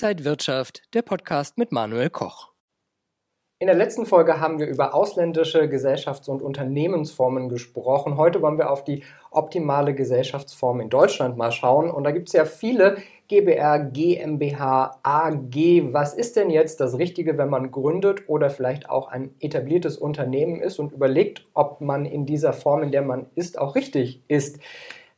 Inside Wirtschaft, der Podcast mit Manuel Koch. In der letzten Folge haben wir über ausländische Gesellschafts- und Unternehmensformen gesprochen. Heute wollen wir auf die optimale Gesellschaftsform in Deutschland mal schauen. Und da gibt es ja viele GBR, GmbH, AG. Was ist denn jetzt das Richtige, wenn man gründet oder vielleicht auch ein etabliertes Unternehmen ist und überlegt, ob man in dieser Form, in der man ist, auch richtig ist?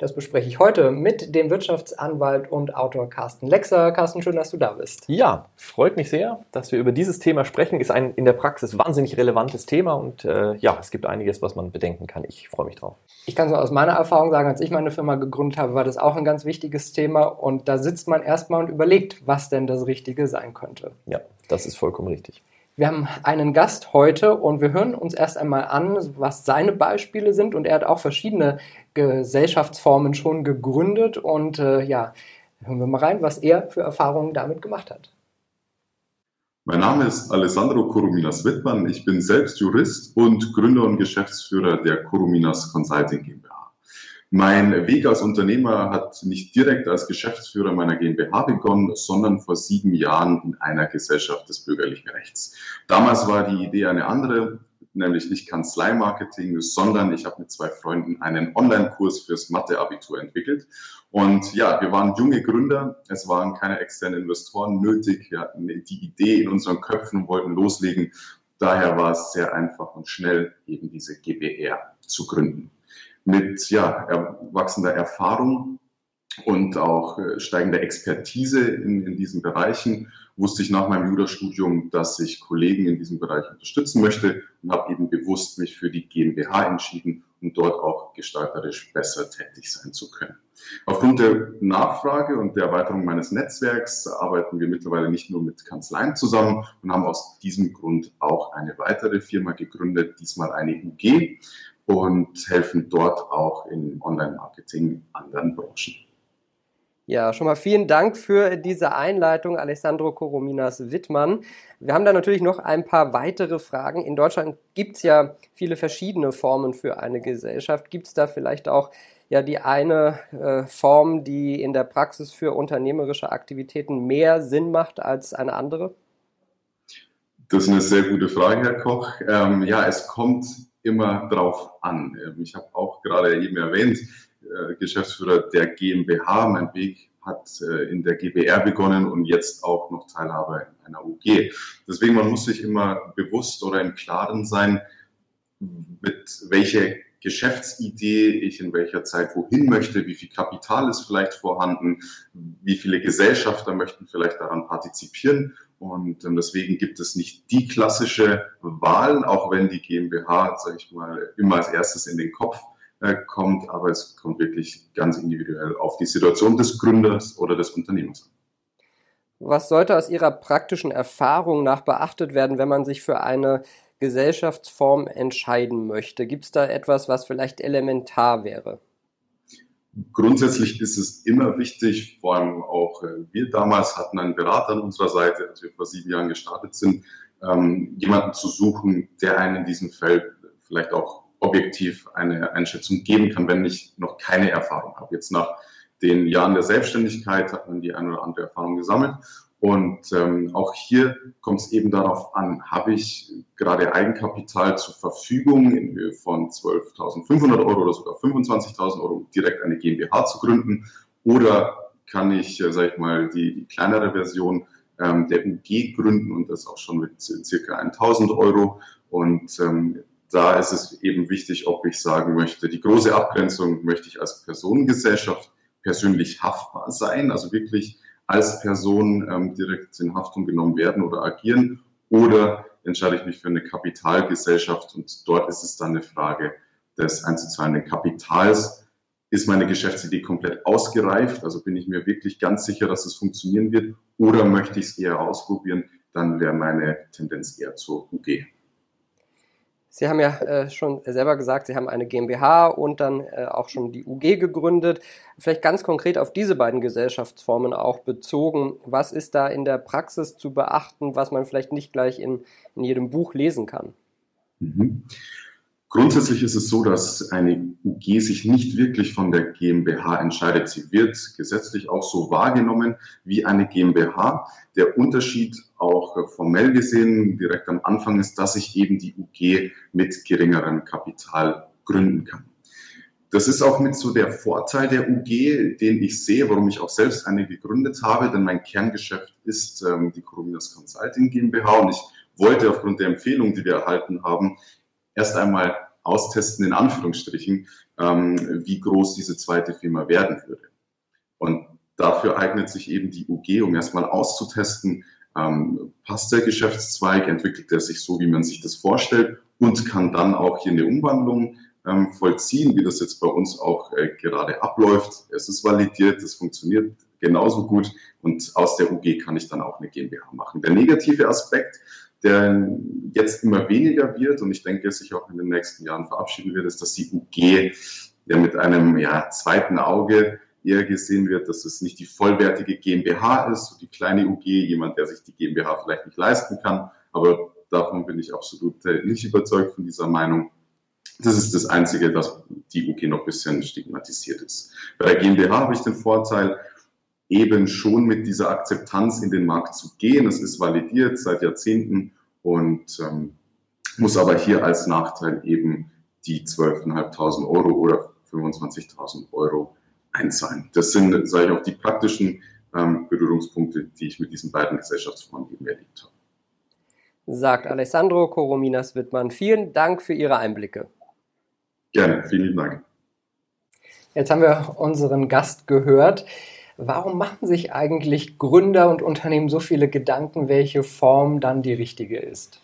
Das bespreche ich heute mit dem Wirtschaftsanwalt und Autor Carsten Lexer. Carsten, schön, dass du da bist. Ja, freut mich sehr, dass wir über dieses Thema sprechen. Ist ein in der Praxis wahnsinnig relevantes Thema und äh, ja, es gibt einiges, was man bedenken kann. Ich freue mich drauf. Ich kann so aus meiner Erfahrung sagen, als ich meine Firma gegründet habe, war das auch ein ganz wichtiges Thema und da sitzt man erstmal und überlegt, was denn das Richtige sein könnte. Ja, das ist vollkommen richtig. Wir haben einen Gast heute und wir hören uns erst einmal an, was seine Beispiele sind. Und er hat auch verschiedene Gesellschaftsformen schon gegründet. Und äh, ja, hören wir mal rein, was er für Erfahrungen damit gemacht hat. Mein Name ist Alessandro Coruminas Wittmann. Ich bin selbst Jurist und Gründer und Geschäftsführer der Coruminas Consulting GmbH. Mein Weg als Unternehmer hat nicht direkt als Geschäftsführer meiner GmbH begonnen, sondern vor sieben Jahren in einer Gesellschaft des bürgerlichen Rechts. Damals war die Idee eine andere, nämlich nicht Kanzleimarketing, sondern ich habe mit zwei Freunden einen Online-Kurs fürs Mathe-Abitur entwickelt. Und ja, wir waren junge Gründer, es waren keine externen Investoren nötig, wir hatten die Idee in unseren Köpfen und wollten loslegen. Daher war es sehr einfach und schnell, eben diese GBR zu gründen mit ja, wachsender Erfahrung und auch äh, steigender Expertise in, in diesen Bereichen wusste ich nach meinem Jurastudium, dass ich Kollegen in diesem Bereich unterstützen möchte und habe eben bewusst mich für die GmbH entschieden, um dort auch gestalterisch besser tätig sein zu können. Aufgrund der Nachfrage und der Erweiterung meines Netzwerks arbeiten wir mittlerweile nicht nur mit Kanzleien zusammen und haben aus diesem Grund auch eine weitere Firma gegründet, diesmal eine UG und helfen dort auch im Online-Marketing anderen Branchen. Ja, schon mal vielen Dank für diese Einleitung, Alessandro Corominas Wittmann. Wir haben da natürlich noch ein paar weitere Fragen. In Deutschland gibt es ja viele verschiedene Formen für eine Gesellschaft. Gibt es da vielleicht auch ja die eine äh, Form, die in der Praxis für unternehmerische Aktivitäten mehr Sinn macht als eine andere? Das ist eine sehr gute Frage, Herr Koch. Ähm, ja, es kommt immer drauf an. Ähm, ich habe auch gerade eben erwähnt, äh, Geschäftsführer der GmbH. Mein Weg hat äh, in der GBR begonnen und jetzt auch noch Teilhabe in einer UG. Deswegen, man muss sich immer bewusst oder im Klaren sein, mit welcher Geschäftsidee ich in welcher Zeit wohin möchte, wie viel Kapital ist vielleicht vorhanden, wie viele Gesellschafter möchten vielleicht daran partizipieren. Und ähm, deswegen gibt es nicht die klassische Wahl, auch wenn die GmbH, sage ich mal, immer als erstes in den Kopf äh, kommt, aber es kommt wirklich ganz individuell auf die Situation des Gründers oder des Unternehmens an. Was sollte aus Ihrer praktischen Erfahrung nach beachtet werden, wenn man sich für eine Gesellschaftsform entscheiden möchte? Gibt es da etwas, was vielleicht elementar wäre? Grundsätzlich ist es immer wichtig, vor allem auch äh, wir damals hatten einen Berater an unserer Seite, als wir vor sieben Jahren gestartet sind, ähm, jemanden zu suchen, der einen in diesem Feld vielleicht auch objektiv eine Einschätzung geben kann, wenn ich noch keine Erfahrung habe. Jetzt nach den Jahren der Selbstständigkeit hat man die eine oder andere Erfahrung gesammelt und ähm, auch hier kommt es eben darauf an, habe ich gerade Eigenkapital zur Verfügung in Höhe von 12.500 Euro oder sogar 25.000 Euro, direkt eine GmbH zu gründen? Oder kann ich, äh, sage ich mal, die, die kleinere Version ähm, der UG gründen und das auch schon mit circa 1.000 Euro? Und ähm, da ist es eben wichtig, ob ich sagen möchte, die große Abgrenzung möchte ich als Personengesellschaft persönlich haftbar sein, also wirklich als Person ähm, direkt in Haftung genommen werden oder agieren oder entscheide ich mich für eine Kapitalgesellschaft und dort ist es dann eine Frage des einzuzahlenden Kapitals. Ist meine Geschäftsidee komplett ausgereift? Also bin ich mir wirklich ganz sicher, dass es funktionieren wird oder möchte ich es eher ausprobieren? Dann wäre meine Tendenz eher zur UG. Sie haben ja äh, schon selber gesagt, Sie haben eine GmbH und dann äh, auch schon die UG gegründet. Vielleicht ganz konkret auf diese beiden Gesellschaftsformen auch bezogen. Was ist da in der Praxis zu beachten, was man vielleicht nicht gleich in, in jedem Buch lesen kann? Mhm. Grundsätzlich ist es so, dass eine UG sich nicht wirklich von der GmbH entscheidet. Sie wird gesetzlich auch so wahrgenommen wie eine GmbH. Der Unterschied auch formell gesehen direkt am Anfang ist, dass ich eben die UG mit geringerem Kapital gründen kann. Das ist auch mit so der Vorteil der UG, den ich sehe, warum ich auch selbst eine gegründet habe, denn mein Kerngeschäft ist ähm, die Corominas Consulting GmbH und ich wollte aufgrund der Empfehlung, die wir erhalten haben, erst einmal austesten, in Anführungsstrichen, ähm, wie groß diese zweite Firma werden würde. Und dafür eignet sich eben die UG, um erstmal auszutesten, ähm, passt der Geschäftszweig, entwickelt er sich so, wie man sich das vorstellt und kann dann auch hier eine Umwandlung ähm, vollziehen, wie das jetzt bei uns auch äh, gerade abläuft. Es ist validiert, es funktioniert genauso gut und aus der UG kann ich dann auch eine GmbH machen. Der negative Aspekt der jetzt immer weniger wird und ich denke, sich auch in den nächsten Jahren verabschieden wird, ist, dass die UG ja mit einem ja, zweiten Auge eher gesehen wird, dass es nicht die vollwertige GmbH ist, so die kleine UG, jemand, der sich die GmbH vielleicht nicht leisten kann, aber davon bin ich absolut äh, nicht überzeugt von dieser Meinung. Das ist das Einzige, dass die UG noch ein bisschen stigmatisiert ist. Bei der GmbH habe ich den Vorteil, eben schon mit dieser Akzeptanz in den Markt zu gehen. Es ist validiert seit Jahrzehnten und ähm, muss aber hier als Nachteil eben die 12.500 Euro oder 25.000 Euro einzahlen. Das sind, sage ich auch, die praktischen ähm, Berührungspunkte, die ich mit diesen beiden Gesellschaftsformen eben erlebt habe. Sagt Alessandro Corominas Wittmann. Vielen Dank für Ihre Einblicke. Gerne, vielen Dank. Jetzt haben wir unseren Gast gehört. Warum machen sich eigentlich Gründer und Unternehmen so viele Gedanken, welche Form dann die richtige ist?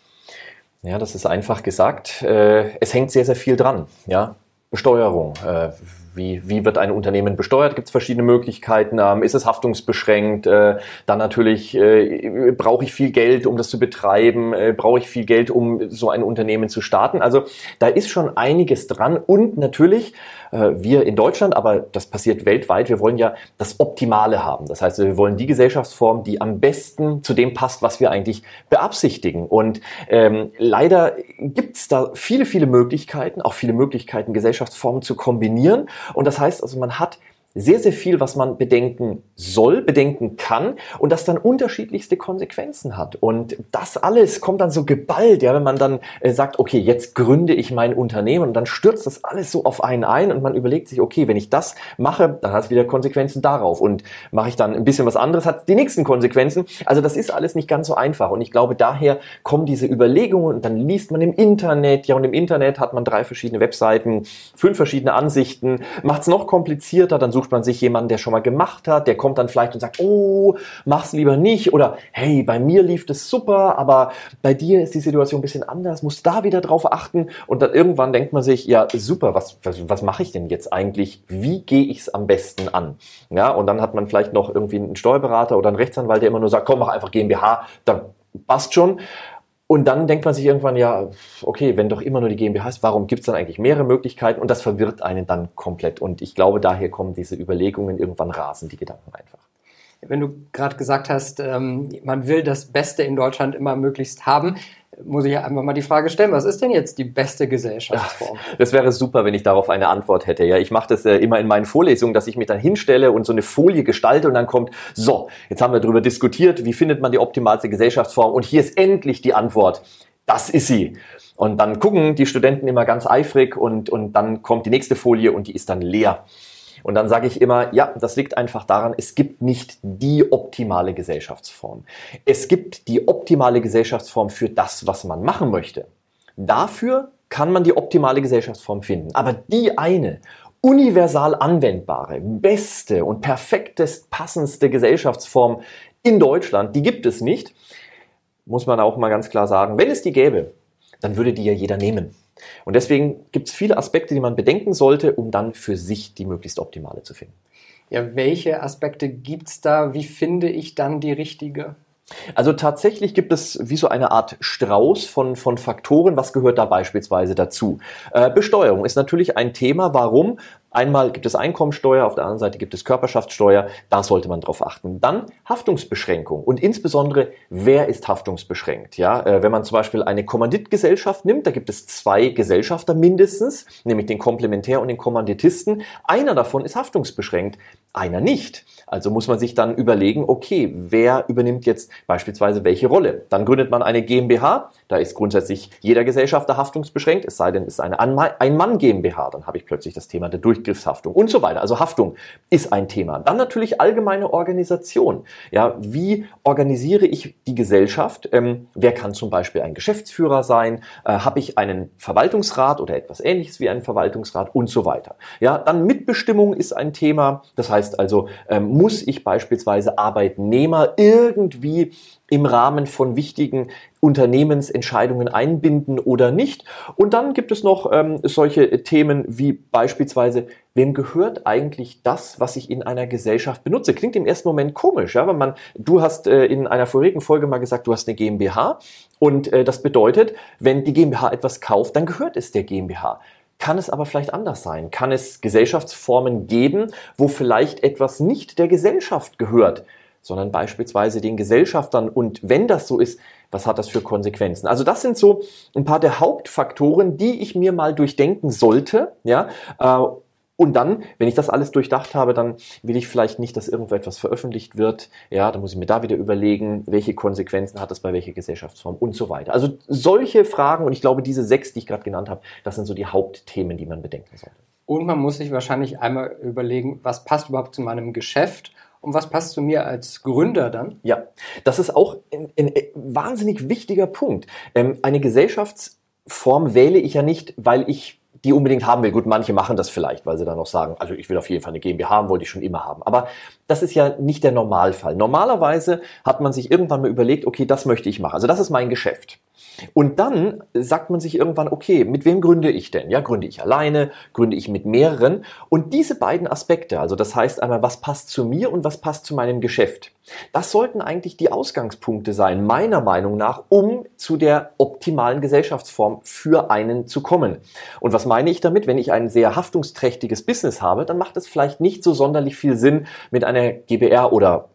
Ja, das ist einfach gesagt. Äh, es hängt sehr, sehr viel dran. Ja, Besteuerung. Äh, wie, wie wird ein Unternehmen besteuert? Gibt es verschiedene Möglichkeiten? Ähm, ist es haftungsbeschränkt? Äh, dann natürlich äh, brauche ich viel Geld, um das zu betreiben? Brauche ich viel Geld, um so ein Unternehmen zu starten? Also da ist schon einiges dran und natürlich wir in Deutschland, aber das passiert weltweit, wir wollen ja das Optimale haben. Das heißt, wir wollen die Gesellschaftsform, die am besten zu dem passt, was wir eigentlich beabsichtigen. Und ähm, leider gibt es da viele, viele Möglichkeiten, auch viele Möglichkeiten, Gesellschaftsformen zu kombinieren. Und das heißt also, man hat sehr, sehr viel, was man bedenken soll, bedenken kann und das dann unterschiedlichste Konsequenzen hat. Und das alles kommt dann so geballt, ja, wenn man dann äh, sagt, okay, jetzt gründe ich mein Unternehmen und dann stürzt das alles so auf einen ein und man überlegt sich, okay, wenn ich das mache, dann hat es wieder Konsequenzen darauf und mache ich dann ein bisschen was anderes, hat die nächsten Konsequenzen. Also das ist alles nicht ganz so einfach und ich glaube, daher kommen diese Überlegungen und dann liest man im Internet, ja, und im Internet hat man drei verschiedene Webseiten, fünf verschiedene Ansichten, macht es noch komplizierter, dann sucht sucht man sich jemanden, der schon mal gemacht hat, der kommt dann vielleicht und sagt, oh, mach's lieber nicht oder hey, bei mir lief das super, aber bei dir ist die Situation ein bisschen anders, musst da wieder drauf achten und dann irgendwann denkt man sich, ja, super, was, was, was mache ich denn jetzt eigentlich? Wie gehe ich es am besten an? Ja, und dann hat man vielleicht noch irgendwie einen Steuerberater oder einen Rechtsanwalt, der immer nur sagt, komm, mach einfach GmbH, dann passt schon. Und dann denkt man sich irgendwann, ja, okay, wenn doch immer nur die GmbH ist, warum gibt es dann eigentlich mehrere Möglichkeiten? Und das verwirrt einen dann komplett. Und ich glaube, daher kommen diese Überlegungen, irgendwann rasen die Gedanken einfach. Wenn du gerade gesagt hast, ähm, man will das Beste in Deutschland immer möglichst haben, muss ich einfach mal die Frage stellen, was ist denn jetzt die beste Gesellschaftsform? Das wäre super, wenn ich darauf eine Antwort hätte. Ja, ich mache das äh, immer in meinen Vorlesungen, dass ich mich dann hinstelle und so eine Folie gestalte und dann kommt, so, jetzt haben wir darüber diskutiert, wie findet man die optimalste Gesellschaftsform und hier ist endlich die Antwort. Das ist sie. Und dann gucken die Studenten immer ganz eifrig und, und dann kommt die nächste Folie und die ist dann leer. Und dann sage ich immer, ja, das liegt einfach daran, es gibt nicht die optimale Gesellschaftsform. Es gibt die optimale Gesellschaftsform für das, was man machen möchte. Dafür kann man die optimale Gesellschaftsform finden. Aber die eine universal anwendbare, beste und perfektest passendste Gesellschaftsform in Deutschland, die gibt es nicht. Muss man auch mal ganz klar sagen. Wenn es die gäbe, dann würde die ja jeder nehmen. Und deswegen gibt es viele Aspekte, die man bedenken sollte, um dann für sich die möglichst optimale zu finden. Ja, welche Aspekte gibt es da? Wie finde ich dann die richtige? Also tatsächlich gibt es wie so eine Art Strauß von, von Faktoren. Was gehört da beispielsweise dazu? Äh, Besteuerung ist natürlich ein Thema. Warum? Einmal gibt es Einkommensteuer, auf der anderen Seite gibt es Körperschaftssteuer. Da sollte man drauf achten. Dann Haftungsbeschränkung und insbesondere, wer ist haftungsbeschränkt? Ja, äh, wenn man zum Beispiel eine Kommanditgesellschaft nimmt, da gibt es zwei Gesellschafter mindestens, nämlich den Komplementär und den Kommanditisten. Einer davon ist haftungsbeschränkt, einer nicht. Also muss man sich dann überlegen, okay, wer übernimmt jetzt beispielsweise welche Rolle? Dann gründet man eine GmbH, da ist grundsätzlich jeder Gesellschafter haftungsbeschränkt, es sei denn, es ist eine Ein-Mann-GmbH, dann habe ich plötzlich das Thema der Durchgriffshaftung und so weiter. Also Haftung ist ein Thema. Dann natürlich allgemeine Organisation. Ja, wie organisiere ich die Gesellschaft? Ähm, wer kann zum Beispiel ein Geschäftsführer sein? Äh, habe ich einen Verwaltungsrat oder etwas ähnliches wie einen Verwaltungsrat und so weiter. Ja, dann Mitbestimmung ist ein Thema. Das heißt also, ähm, muss ich beispielsweise Arbeitnehmer irgendwie im Rahmen von wichtigen Unternehmensentscheidungen einbinden oder nicht. Und dann gibt es noch ähm, solche Themen wie beispielsweise, wem gehört eigentlich das, was ich in einer Gesellschaft benutze? Klingt im ersten Moment komisch, ja, wenn man, du hast äh, in einer vorigen Folge mal gesagt, du hast eine GmbH und äh, das bedeutet, wenn die GmbH etwas kauft, dann gehört es der GmbH. Kann es aber vielleicht anders sein? Kann es Gesellschaftsformen geben, wo vielleicht etwas nicht der Gesellschaft gehört? Sondern beispielsweise den Gesellschaftern. Und wenn das so ist, was hat das für Konsequenzen? Also das sind so ein paar der Hauptfaktoren, die ich mir mal durchdenken sollte, ja. Äh, und dann, wenn ich das alles durchdacht habe, dann will ich vielleicht nicht, dass irgendwo etwas veröffentlicht wird. Ja, dann muss ich mir da wieder überlegen, welche Konsequenzen hat das bei welcher Gesellschaftsform und so weiter. Also solche Fragen und ich glaube, diese sechs, die ich gerade genannt habe, das sind so die Hauptthemen, die man bedenken sollte. Und man muss sich wahrscheinlich einmal überlegen, was passt überhaupt zu meinem Geschäft und was passt zu mir als Gründer dann? Ja, das ist auch ein, ein wahnsinnig wichtiger Punkt. Ähm, eine Gesellschaftsform wähle ich ja nicht, weil ich die unbedingt haben will. Gut, manche machen das vielleicht, weil sie dann noch sagen, also ich will auf jeden Fall eine GmbH haben, wollte ich schon immer haben. Aber das ist ja nicht der Normalfall. Normalerweise hat man sich irgendwann mal überlegt, okay, das möchte ich machen. Also das ist mein Geschäft. Und dann sagt man sich irgendwann, okay, mit wem gründe ich denn? Ja, gründe ich alleine, gründe ich mit mehreren? Und diese beiden Aspekte, also das heißt einmal, was passt zu mir und was passt zu meinem Geschäft, das sollten eigentlich die Ausgangspunkte sein, meiner Meinung nach, um zu der optimalen Gesellschaftsform für einen zu kommen. Und was meine ich damit? Wenn ich ein sehr haftungsträchtiges Business habe, dann macht es vielleicht nicht so sonderlich viel Sinn, mit einer GBR oder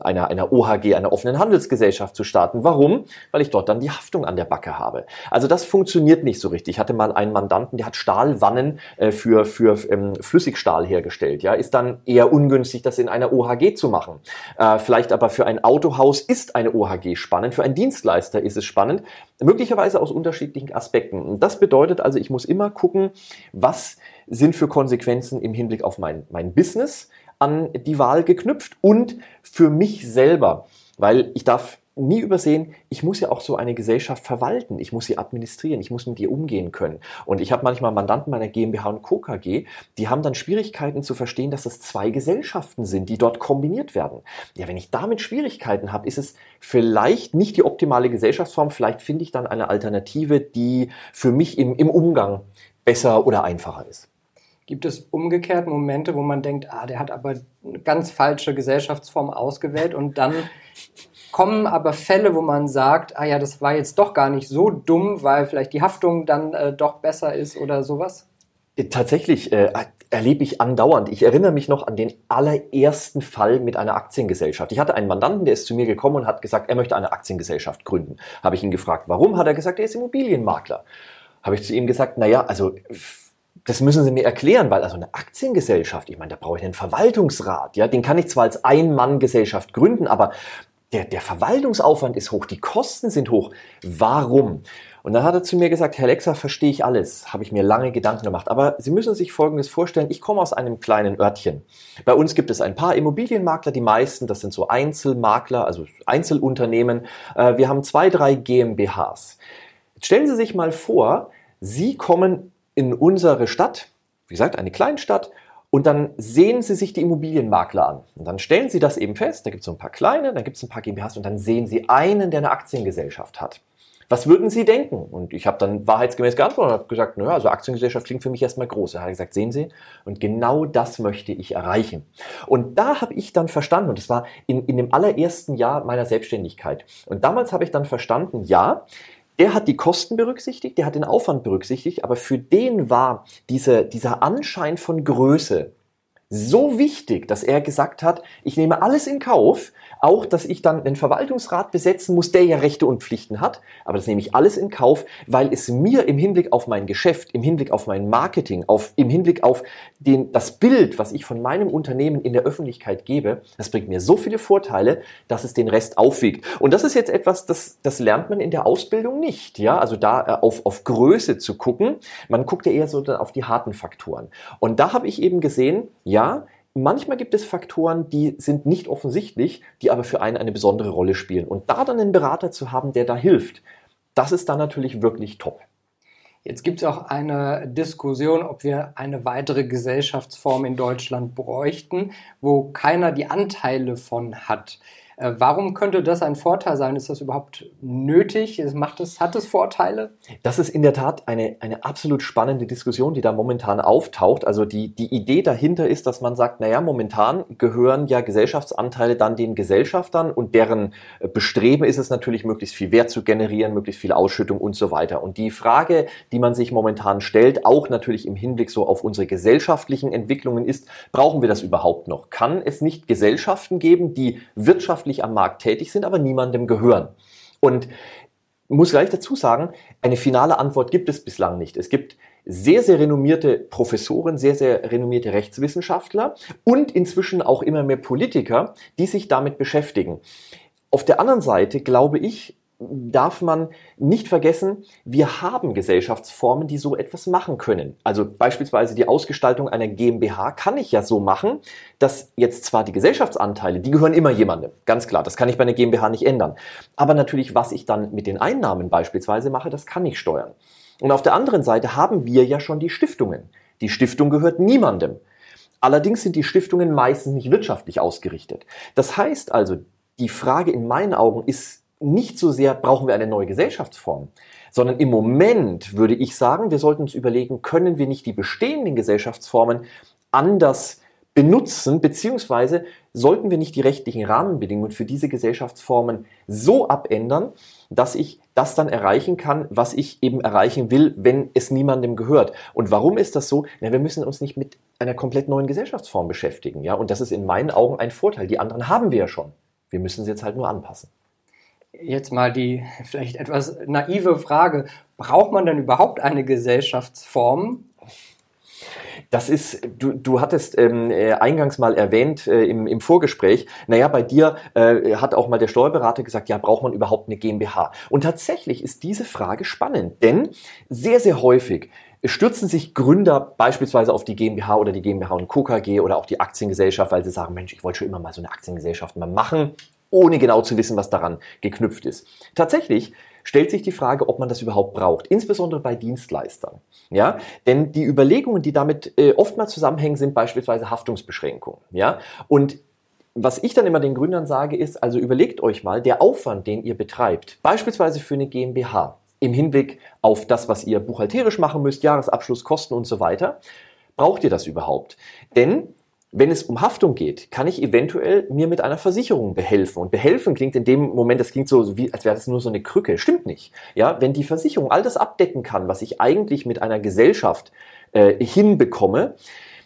einer, einer OHG, einer offenen Handelsgesellschaft zu starten. Warum? Weil ich dort dann die Haftung an der Backe habe. Also das funktioniert nicht so richtig. Ich hatte mal einen Mandanten, der hat Stahlwannen äh, für, für ähm, Flüssigstahl hergestellt. Ja, ist dann eher ungünstig, das in einer OHG zu machen. Äh, vielleicht aber für ein Autohaus ist eine OHG spannend, für einen Dienstleister ist es spannend, möglicherweise aus unterschiedlichen Aspekten. Das bedeutet also, ich muss immer gucken, was sind für Konsequenzen im Hinblick auf mein, mein Business, an die Wahl geknüpft und für mich selber, weil ich darf nie übersehen, ich muss ja auch so eine Gesellschaft verwalten, ich muss sie administrieren, ich muss mit ihr umgehen können. Und ich habe manchmal Mandanten meiner GmbH und Co. KG, die haben dann Schwierigkeiten zu verstehen, dass es zwei Gesellschaften sind, die dort kombiniert werden. Ja, wenn ich damit Schwierigkeiten habe, ist es vielleicht nicht die optimale Gesellschaftsform, vielleicht finde ich dann eine Alternative, die für mich im, im Umgang besser oder einfacher ist. Gibt es umgekehrt Momente, wo man denkt, ah, der hat aber eine ganz falsche Gesellschaftsform ausgewählt und dann kommen aber Fälle, wo man sagt, ah ja, das war jetzt doch gar nicht so dumm, weil vielleicht die Haftung dann äh, doch besser ist oder sowas? Äh, tatsächlich äh, erlebe ich andauernd. Ich erinnere mich noch an den allerersten Fall mit einer Aktiengesellschaft. Ich hatte einen Mandanten, der ist zu mir gekommen und hat gesagt, er möchte eine Aktiengesellschaft gründen. Habe ich ihn gefragt, warum? Hat er gesagt, er ist Immobilienmakler. Habe ich zu ihm gesagt, naja, also das müssen Sie mir erklären, weil also eine Aktiengesellschaft, ich meine, da brauche ich einen Verwaltungsrat, ja, den kann ich zwar als Ein-Mann-Gesellschaft gründen, aber der, der Verwaltungsaufwand ist hoch, die Kosten sind hoch. Warum? Und dann hat er zu mir gesagt, Herr Lexa, verstehe ich alles, habe ich mir lange Gedanken gemacht. Aber Sie müssen sich Folgendes vorstellen, ich komme aus einem kleinen Örtchen. Bei uns gibt es ein paar Immobilienmakler, die meisten, das sind so Einzelmakler, also Einzelunternehmen. Äh, wir haben zwei, drei GmbHs. Jetzt stellen Sie sich mal vor, Sie kommen in unsere Stadt, wie gesagt, eine Kleinstadt, und dann sehen Sie sich die Immobilienmakler an. Und dann stellen Sie das eben fest, da gibt es so ein paar kleine, dann gibt es ein paar GmbHs und dann sehen Sie einen, der eine Aktiengesellschaft hat. Was würden Sie denken? Und ich habe dann wahrheitsgemäß geantwortet und habe gesagt, naja, also Aktiengesellschaft klingt für mich erstmal groß. Er hat gesagt, sehen Sie, und genau das möchte ich erreichen. Und da habe ich dann verstanden, und das war in, in dem allerersten Jahr meiner Selbstständigkeit. Und damals habe ich dann verstanden, ja, der hat die Kosten berücksichtigt, der hat den Aufwand berücksichtigt, aber für den war diese, dieser Anschein von Größe so wichtig, dass er gesagt hat, ich nehme alles in Kauf, auch, dass ich dann den Verwaltungsrat besetzen muss, der ja Rechte und Pflichten hat. Aber das nehme ich alles in Kauf, weil es mir im Hinblick auf mein Geschäft, im Hinblick auf mein Marketing, auf, im Hinblick auf den, das Bild, was ich von meinem Unternehmen in der Öffentlichkeit gebe, das bringt mir so viele Vorteile, dass es den Rest aufwiegt. Und das ist jetzt etwas, das, das lernt man in der Ausbildung nicht. Ja, also da äh, auf, auf Größe zu gucken. Man guckt ja eher so auf die harten Faktoren. Und da habe ich eben gesehen, ja, Manchmal gibt es Faktoren, die sind nicht offensichtlich, die aber für einen eine besondere Rolle spielen. Und da dann einen Berater zu haben, der da hilft, das ist dann natürlich wirklich top. Jetzt gibt es auch eine Diskussion, ob wir eine weitere Gesellschaftsform in Deutschland bräuchten, wo keiner die Anteile von hat. Äh, warum könnte das ein Vorteil sein? Ist das überhaupt nötig? Macht es, hat es Vorteile? Das ist in der Tat eine, eine absolut spannende Diskussion, die da momentan auftaucht. Also die, die Idee dahinter ist, dass man sagt, naja, momentan gehören ja Gesellschaftsanteile dann den Gesellschaftern und deren äh, Bestreben ist es natürlich, möglichst viel Wert zu generieren, möglichst viel Ausschüttung und so weiter. Und die Frage, die man sich momentan stellt, auch natürlich im Hinblick so auf unsere gesellschaftlichen Entwicklungen ist, brauchen wir das überhaupt noch? Kann es nicht Gesellschaften geben, die wirtschaftlich wirtschaftlich am Markt tätig sind, aber niemandem gehören. Und muss gleich dazu sagen, eine finale Antwort gibt es bislang nicht. Es gibt sehr, sehr renommierte Professoren, sehr, sehr renommierte Rechtswissenschaftler und inzwischen auch immer mehr Politiker, die sich damit beschäftigen. Auf der anderen Seite glaube ich, darf man nicht vergessen, wir haben Gesellschaftsformen, die so etwas machen können. Also beispielsweise die Ausgestaltung einer GmbH kann ich ja so machen, dass jetzt zwar die Gesellschaftsanteile, die gehören immer jemandem, ganz klar, das kann ich bei einer GmbH nicht ändern. Aber natürlich, was ich dann mit den Einnahmen beispielsweise mache, das kann ich steuern. Und auf der anderen Seite haben wir ja schon die Stiftungen. Die Stiftung gehört niemandem. Allerdings sind die Stiftungen meistens nicht wirtschaftlich ausgerichtet. Das heißt also, die Frage in meinen Augen ist nicht so sehr, brauchen wir eine neue Gesellschaftsform, sondern im Moment würde ich sagen, wir sollten uns überlegen, können wir nicht die bestehenden Gesellschaftsformen anders benutzen, beziehungsweise sollten wir nicht die rechtlichen Rahmenbedingungen für diese Gesellschaftsformen so abändern, dass ich das dann erreichen kann, was ich eben erreichen will, wenn es niemandem gehört. Und warum ist das so? Na, wir müssen uns nicht mit einer komplett neuen Gesellschaftsform beschäftigen, ja? Und das ist in meinen Augen ein Vorteil. Die anderen haben wir ja schon. Wir müssen sie jetzt halt nur anpassen jetzt mal die vielleicht etwas naive Frage, braucht man denn überhaupt eine Gesellschaftsform? Das ist, du, du hattest ähm, äh, eingangs mal erwähnt äh, im, im Vorgespräch, naja, bei dir äh, hat auch mal der Steuerberater gesagt, ja, braucht man überhaupt eine GmbH? Und tatsächlich ist diese Frage spannend, denn sehr, sehr häufig stürzen sich Gründer beispielsweise auf die GmbH oder die GmbH und Co. KG oder auch die Aktiengesellschaft, weil sie sagen, Mensch, ich wollte schon immer mal so eine Aktiengesellschaft mal machen ohne genau zu wissen, was daran geknüpft ist. Tatsächlich stellt sich die Frage, ob man das überhaupt braucht, insbesondere bei Dienstleistern. Ja, denn die Überlegungen, die damit äh, oftmals zusammenhängen, sind beispielsweise Haftungsbeschränkungen. Ja, und was ich dann immer den Gründern sage, ist, also überlegt euch mal, der Aufwand, den ihr betreibt, beispielsweise für eine GmbH, im Hinblick auf das, was ihr buchhalterisch machen müsst, Jahresabschluss, Kosten und so weiter, braucht ihr das überhaupt? Denn wenn es um Haftung geht, kann ich eventuell mir mit einer Versicherung behelfen. Und behelfen klingt in dem Moment, das klingt so, wie, als wäre das nur so eine Krücke. Stimmt nicht. Ja, wenn die Versicherung all das abdecken kann, was ich eigentlich mit einer Gesellschaft äh, hinbekomme,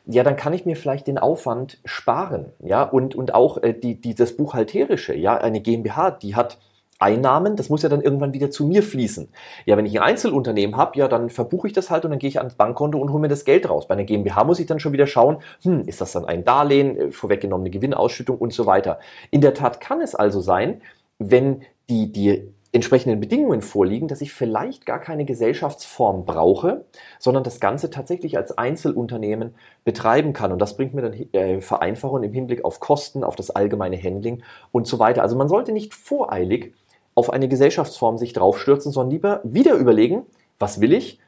ja, dann kann ich mir vielleicht den Aufwand sparen. Ja, und, und auch äh, die, die, das Buchhalterische. Ja, eine GmbH, die hat Einnahmen, das muss ja dann irgendwann wieder zu mir fließen. Ja, wenn ich ein Einzelunternehmen habe, ja, dann verbuche ich das halt und dann gehe ich ans Bankkonto und hole mir das Geld raus. Bei einer GmbH muss ich dann schon wieder schauen, hm, ist das dann ein Darlehen, äh, vorweggenommene Gewinnausschüttung und so weiter. In der Tat kann es also sein, wenn die, die entsprechenden Bedingungen vorliegen, dass ich vielleicht gar keine Gesellschaftsform brauche, sondern das Ganze tatsächlich als Einzelunternehmen betreiben kann. Und das bringt mir dann äh, Vereinfachungen im Hinblick auf Kosten, auf das allgemeine Handling und so weiter. Also man sollte nicht voreilig auf eine Gesellschaftsform sich draufstürzen, sondern lieber wieder überlegen, was will ich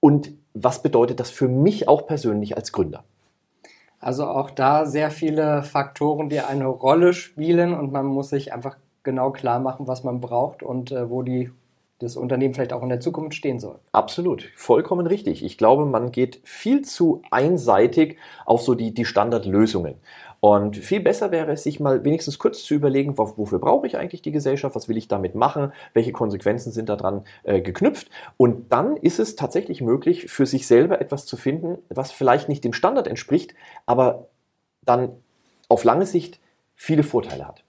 und was bedeutet das für mich auch persönlich als Gründer. Also auch da sehr viele Faktoren, die eine Rolle spielen und man muss sich einfach genau klar machen, was man braucht und äh, wo die das Unternehmen vielleicht auch in der Zukunft stehen soll. Absolut, vollkommen richtig. Ich glaube, man geht viel zu einseitig auf so die, die Standardlösungen. Und viel besser wäre es, sich mal wenigstens kurz zu überlegen, wofür brauche ich eigentlich die Gesellschaft, was will ich damit machen, welche Konsequenzen sind daran äh, geknüpft. Und dann ist es tatsächlich möglich, für sich selber etwas zu finden, was vielleicht nicht dem Standard entspricht, aber dann auf lange Sicht viele Vorteile hat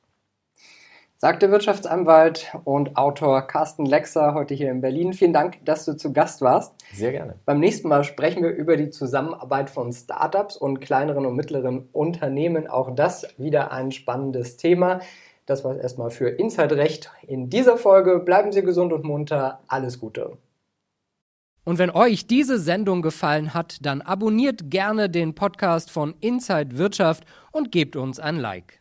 sagt der Wirtschaftsanwalt und Autor Carsten Lexer heute hier in Berlin. Vielen Dank, dass du zu Gast warst. Sehr gerne. Beim nächsten Mal sprechen wir über die Zusammenarbeit von Startups und kleineren und mittleren Unternehmen. Auch das wieder ein spannendes Thema. Das war es erstmal für Inside Recht in dieser Folge. Bleiben Sie gesund und munter. Alles Gute. Und wenn euch diese Sendung gefallen hat, dann abonniert gerne den Podcast von Inside Wirtschaft und gebt uns ein Like.